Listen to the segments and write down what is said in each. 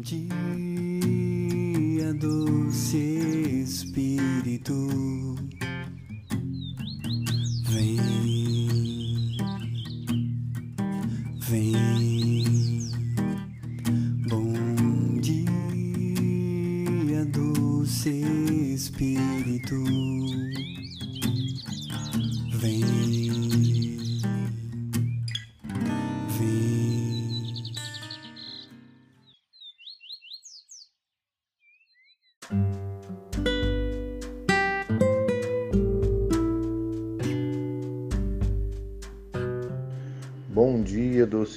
dia, doce Espírito,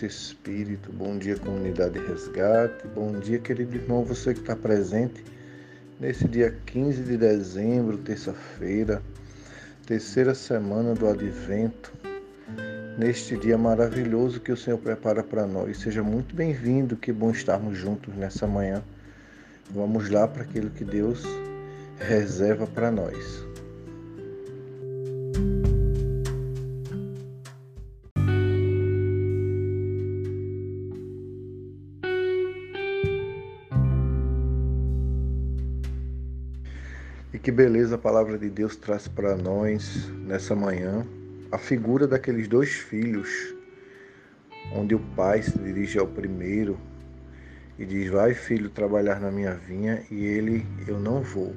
doce Espírito, bom dia, comunidade Resgate, bom dia, querido irmão, você que está presente nesse dia 15 de dezembro, terça-feira, terceira semana do Advento, neste dia maravilhoso que o Senhor prepara para nós. Seja muito bem-vindo, que bom estarmos juntos nessa manhã. Vamos lá para aquilo que Deus reserva para nós. Beleza a palavra de Deus traz para nós nessa manhã a figura daqueles dois filhos, onde o pai se dirige ao primeiro e diz: Vai, filho, trabalhar na minha vinha, e ele: Eu não vou.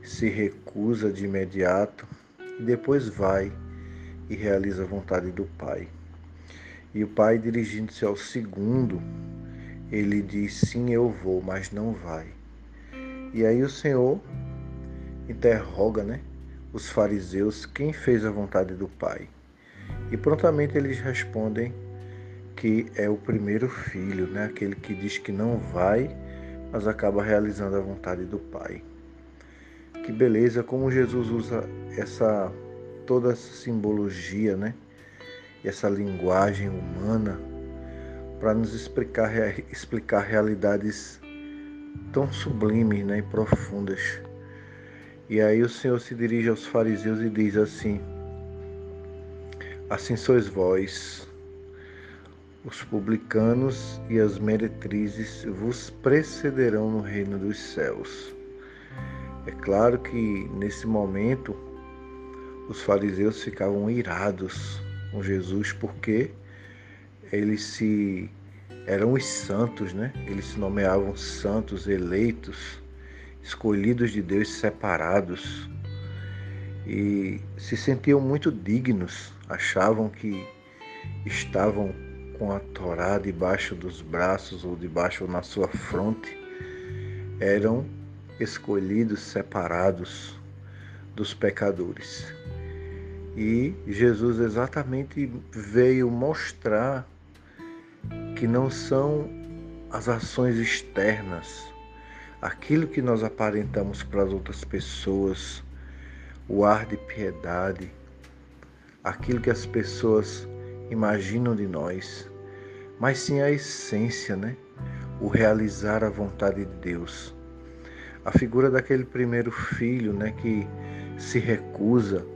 Se recusa de imediato e depois vai e realiza a vontade do pai. E o pai, dirigindo-se ao segundo, ele diz: Sim, eu vou, mas não vai. E aí o Senhor interroga, né, os fariseus quem fez a vontade do Pai. E prontamente eles respondem que é o primeiro filho, né, aquele que diz que não vai, mas acaba realizando a vontade do Pai. Que beleza como Jesus usa essa toda essa simbologia, né, essa linguagem humana para nos explicar explicar realidades tão sublimes né, e profundas. E aí o Senhor se dirige aos fariseus e diz assim: Assim sois vós, os publicanos e as meretrizes vos precederão no reino dos céus. É claro que nesse momento os fariseus ficavam irados com Jesus porque eles se eram os santos, né? Eles se nomeavam santos, eleitos, escolhidos de Deus, separados. E se sentiam muito dignos, achavam que estavam com a Torá debaixo dos braços ou debaixo na sua fronte. Eram escolhidos, separados dos pecadores. E Jesus exatamente veio mostrar que não são as ações externas, aquilo que nós aparentamos para as outras pessoas, o ar de piedade, aquilo que as pessoas imaginam de nós, mas sim a essência, né? O realizar a vontade de Deus. A figura daquele primeiro filho, né, que se recusa,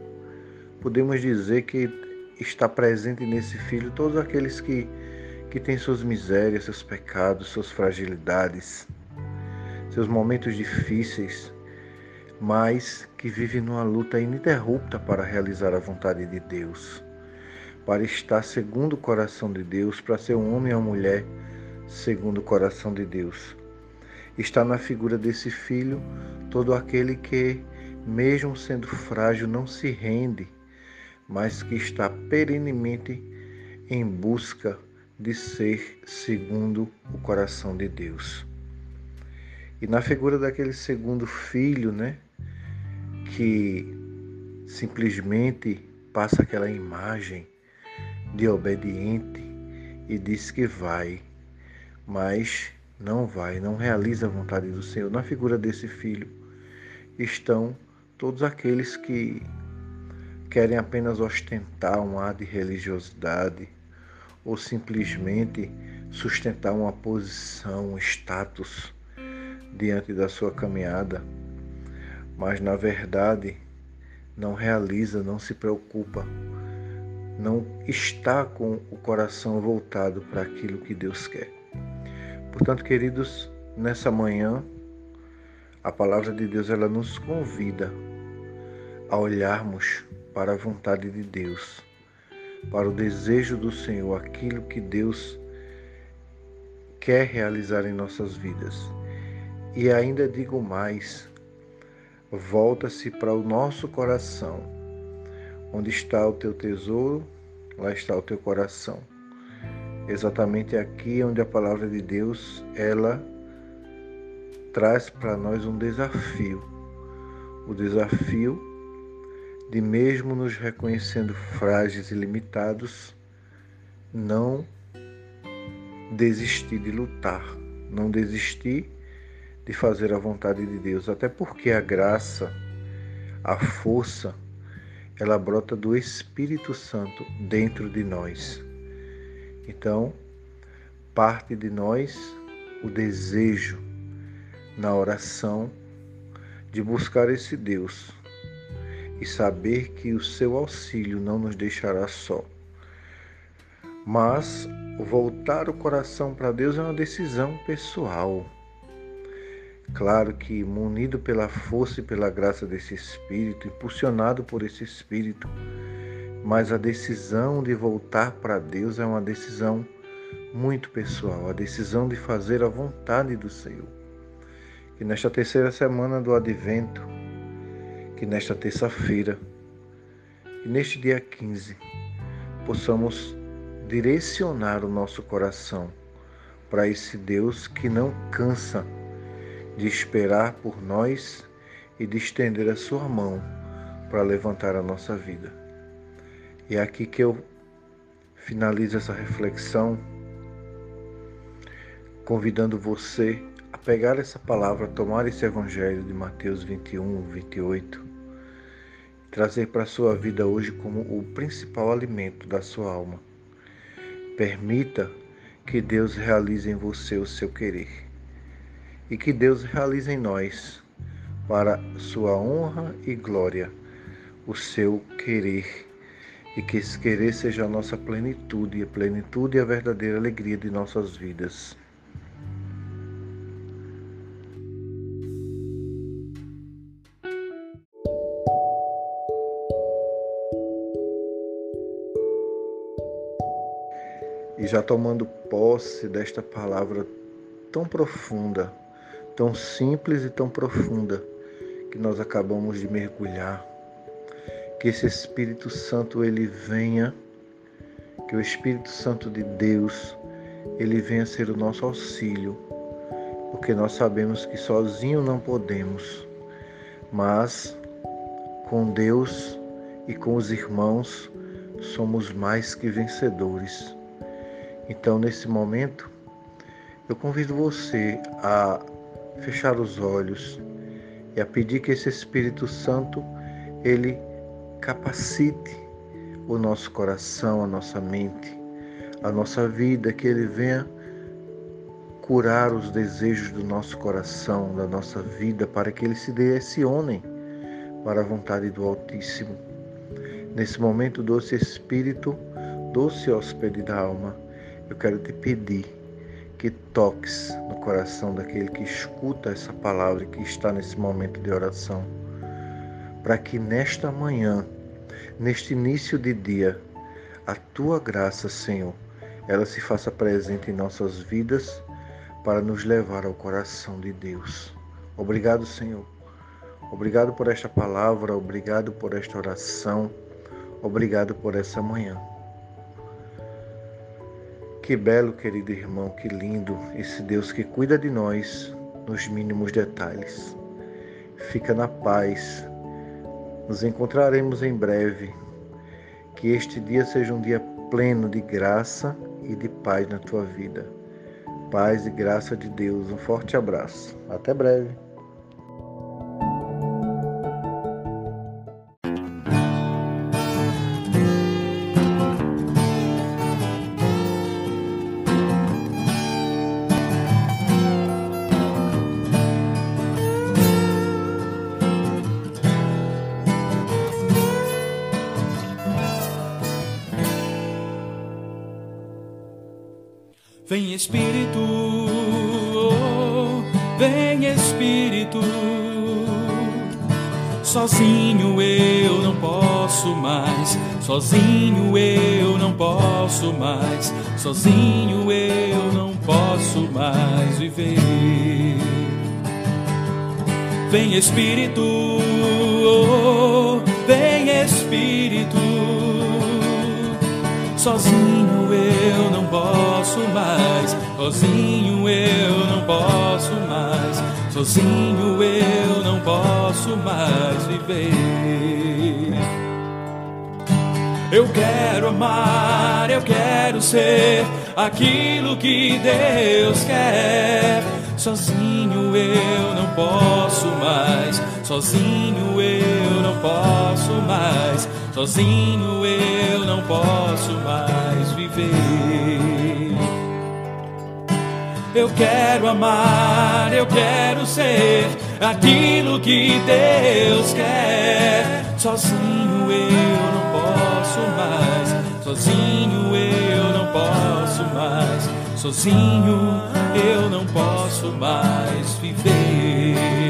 podemos dizer que está presente nesse filho todos aqueles que que tem suas misérias, seus pecados, suas fragilidades, seus momentos difíceis, mas que vive numa luta ininterrupta para realizar a vontade de Deus, para estar segundo o coração de Deus, para ser um homem ou mulher segundo o coração de Deus. Está na figura desse filho todo aquele que, mesmo sendo frágil, não se rende, mas que está perenemente em busca de ser segundo o coração de Deus. E na figura daquele segundo filho, né, que simplesmente passa aquela imagem de obediente e diz que vai, mas não vai, não realiza a vontade do Senhor. Na figura desse filho estão todos aqueles que querem apenas ostentar um ar de religiosidade, ou simplesmente sustentar uma posição, um status diante da sua caminhada, mas na verdade não realiza, não se preocupa, não está com o coração voltado para aquilo que Deus quer. Portanto, queridos, nessa manhã, a palavra de Deus ela nos convida a olharmos para a vontade de Deus, para o desejo do Senhor, aquilo que Deus quer realizar em nossas vidas. E ainda digo mais, volta-se para o nosso coração. Onde está o teu tesouro, lá está o teu coração. Exatamente aqui onde a palavra de Deus, ela traz para nós um desafio. O desafio de mesmo nos reconhecendo frágeis e limitados, não desistir de lutar, não desistir de fazer a vontade de Deus, até porque a graça, a força, ela brota do Espírito Santo dentro de nós. Então, parte de nós o desejo na oração de buscar esse Deus e saber que o seu auxílio não nos deixará só. Mas voltar o coração para Deus é uma decisão pessoal. Claro que, munido pela força e pela graça desse Espírito, impulsionado por esse Espírito, mas a decisão de voltar para Deus é uma decisão muito pessoal, a decisão de fazer a vontade do Senhor. Que nesta terceira semana do Advento, que nesta terça-feira, e neste dia 15, possamos direcionar o nosso coração para esse Deus que não cansa de esperar por nós e de estender a sua mão para levantar a nossa vida. E é aqui que eu finalizo essa reflexão, convidando você a pegar essa palavra, tomar esse evangelho de Mateus 21, 28, e trazer para a sua vida hoje como o principal alimento da sua alma. Permita que Deus realize em você o seu querer e que Deus realize em nós, para sua honra e glória, o seu querer, e que esse querer seja a nossa plenitude, a plenitude e a verdadeira alegria de nossas vidas. E já tomando posse desta palavra tão profunda, tão simples e tão profunda que nós acabamos de mergulhar. Que esse Espírito Santo ele venha, que o Espírito Santo de Deus ele venha ser o nosso auxílio, porque nós sabemos que sozinho não podemos, mas com Deus e com os irmãos somos mais que vencedores. Então, nesse momento, eu convido você a fechar os olhos e a pedir que esse Espírito Santo ele capacite o nosso coração, a nossa mente, a nossa vida, que ele venha curar os desejos do nosso coração, da nossa vida, para que ele se direcione para a vontade do Altíssimo. Nesse momento, doce Espírito, doce hóspede da alma, eu quero te pedir que toques coração daquele que escuta essa palavra que está nesse momento de oração, para que nesta manhã, neste início de dia, a tua graça, Senhor, ela se faça presente em nossas vidas para nos levar ao coração de Deus. Obrigado, Senhor. Obrigado por esta palavra, obrigado por esta oração, obrigado por essa manhã. Que belo, querido irmão, que lindo esse Deus que cuida de nós nos mínimos detalhes. Fica na paz. Nos encontraremos em breve. Que este dia seja um dia pleno de graça e de paz na tua vida. Paz e graça de Deus. Um forte abraço. Até breve. Vem Espírito, vem Espírito. Sozinho eu não posso mais, sozinho eu não posso mais, sozinho eu não posso mais viver. Vem Espírito, vem Espírito. Sozinho eu não posso mais, sozinho eu não posso mais, sozinho eu não posso mais viver. Eu quero amar, eu quero ser aquilo que Deus quer. Sozinho eu não posso mais, sozinho eu não posso mais, sozinho eu não posso mais viver. Eu quero amar, eu quero ser aquilo que Deus quer. Sozinho eu não posso mais, sozinho eu não posso mais, sozinho eu não posso mais viver.